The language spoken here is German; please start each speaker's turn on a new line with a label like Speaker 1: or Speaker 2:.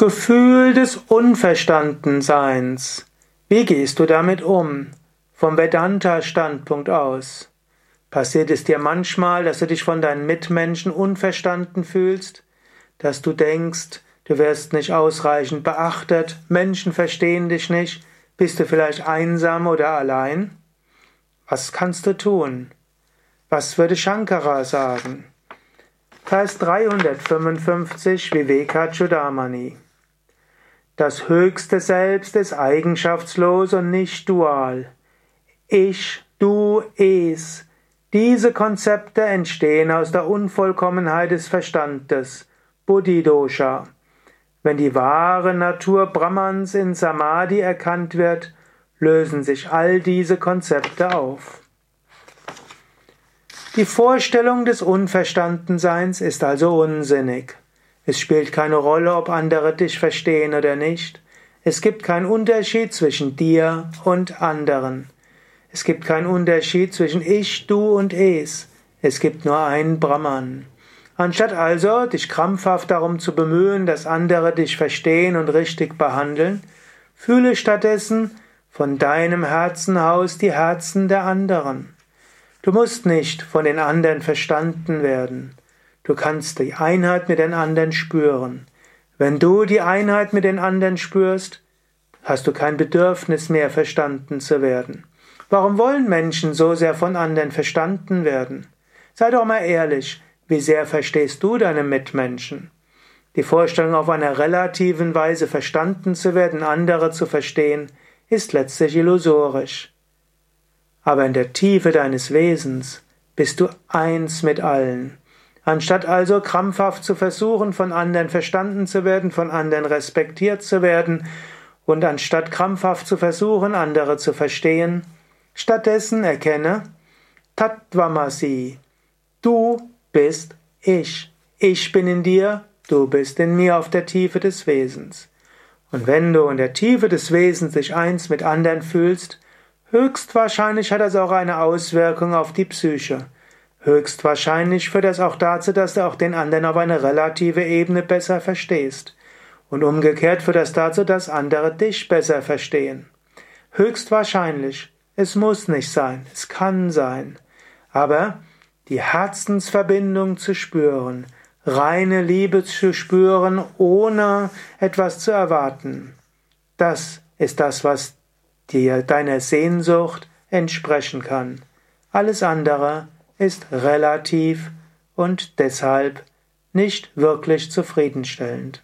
Speaker 1: Gefühl des Unverstandenseins. Wie gehst du damit um? Vom Vedanta-Standpunkt aus. Passiert es dir manchmal, dass du dich von deinen Mitmenschen unverstanden fühlst? Dass du denkst, du wirst nicht ausreichend beachtet, Menschen verstehen dich nicht, bist du vielleicht einsam oder allein? Was kannst du tun? Was würde Shankara sagen? Vers 355 Vivekachudamani das höchste Selbst ist eigenschaftslos und nicht dual. Ich, du, es. Diese Konzepte entstehen aus der Unvollkommenheit des Verstandes, Buddhi-Dosha. Wenn die wahre Natur Brahmans in Samadhi erkannt wird, lösen sich all diese Konzepte auf. Die Vorstellung des Unverstandenseins ist also unsinnig. Es spielt keine Rolle, ob andere dich verstehen oder nicht. Es gibt keinen Unterschied zwischen dir und anderen. Es gibt keinen Unterschied zwischen ich, du und es. Es gibt nur einen Brahman. Anstatt also dich krampfhaft darum zu bemühen, dass andere dich verstehen und richtig behandeln, fühle stattdessen von deinem Herzenhaus die Herzen der anderen. Du musst nicht von den anderen verstanden werden. Du kannst die Einheit mit den anderen spüren. Wenn du die Einheit mit den anderen spürst, hast du kein Bedürfnis mehr verstanden zu werden. Warum wollen Menschen so sehr von anderen verstanden werden? Sei doch mal ehrlich, wie sehr verstehst du deine Mitmenschen? Die Vorstellung, auf einer relativen Weise verstanden zu werden, andere zu verstehen, ist letztlich illusorisch. Aber in der Tiefe deines Wesens bist du eins mit allen. Anstatt also krampfhaft zu versuchen, von anderen verstanden zu werden, von anderen respektiert zu werden, und anstatt krampfhaft zu versuchen, andere zu verstehen, stattdessen erkenne Tattvamasi. Du bist ich. Ich bin in dir, du bist in mir auf der Tiefe des Wesens. Und wenn du in der Tiefe des Wesens dich eins mit anderen fühlst, höchstwahrscheinlich hat das auch eine Auswirkung auf die Psyche. Höchstwahrscheinlich führt das auch dazu, dass du auch den anderen auf eine relative Ebene besser verstehst. Und umgekehrt führt das dazu, dass andere dich besser verstehen. Höchstwahrscheinlich. Es muss nicht sein. Es kann sein. Aber die Herzensverbindung zu spüren, reine Liebe zu spüren, ohne etwas zu erwarten, das ist das, was dir deiner Sehnsucht entsprechen kann. Alles andere ist relativ und deshalb nicht wirklich zufriedenstellend.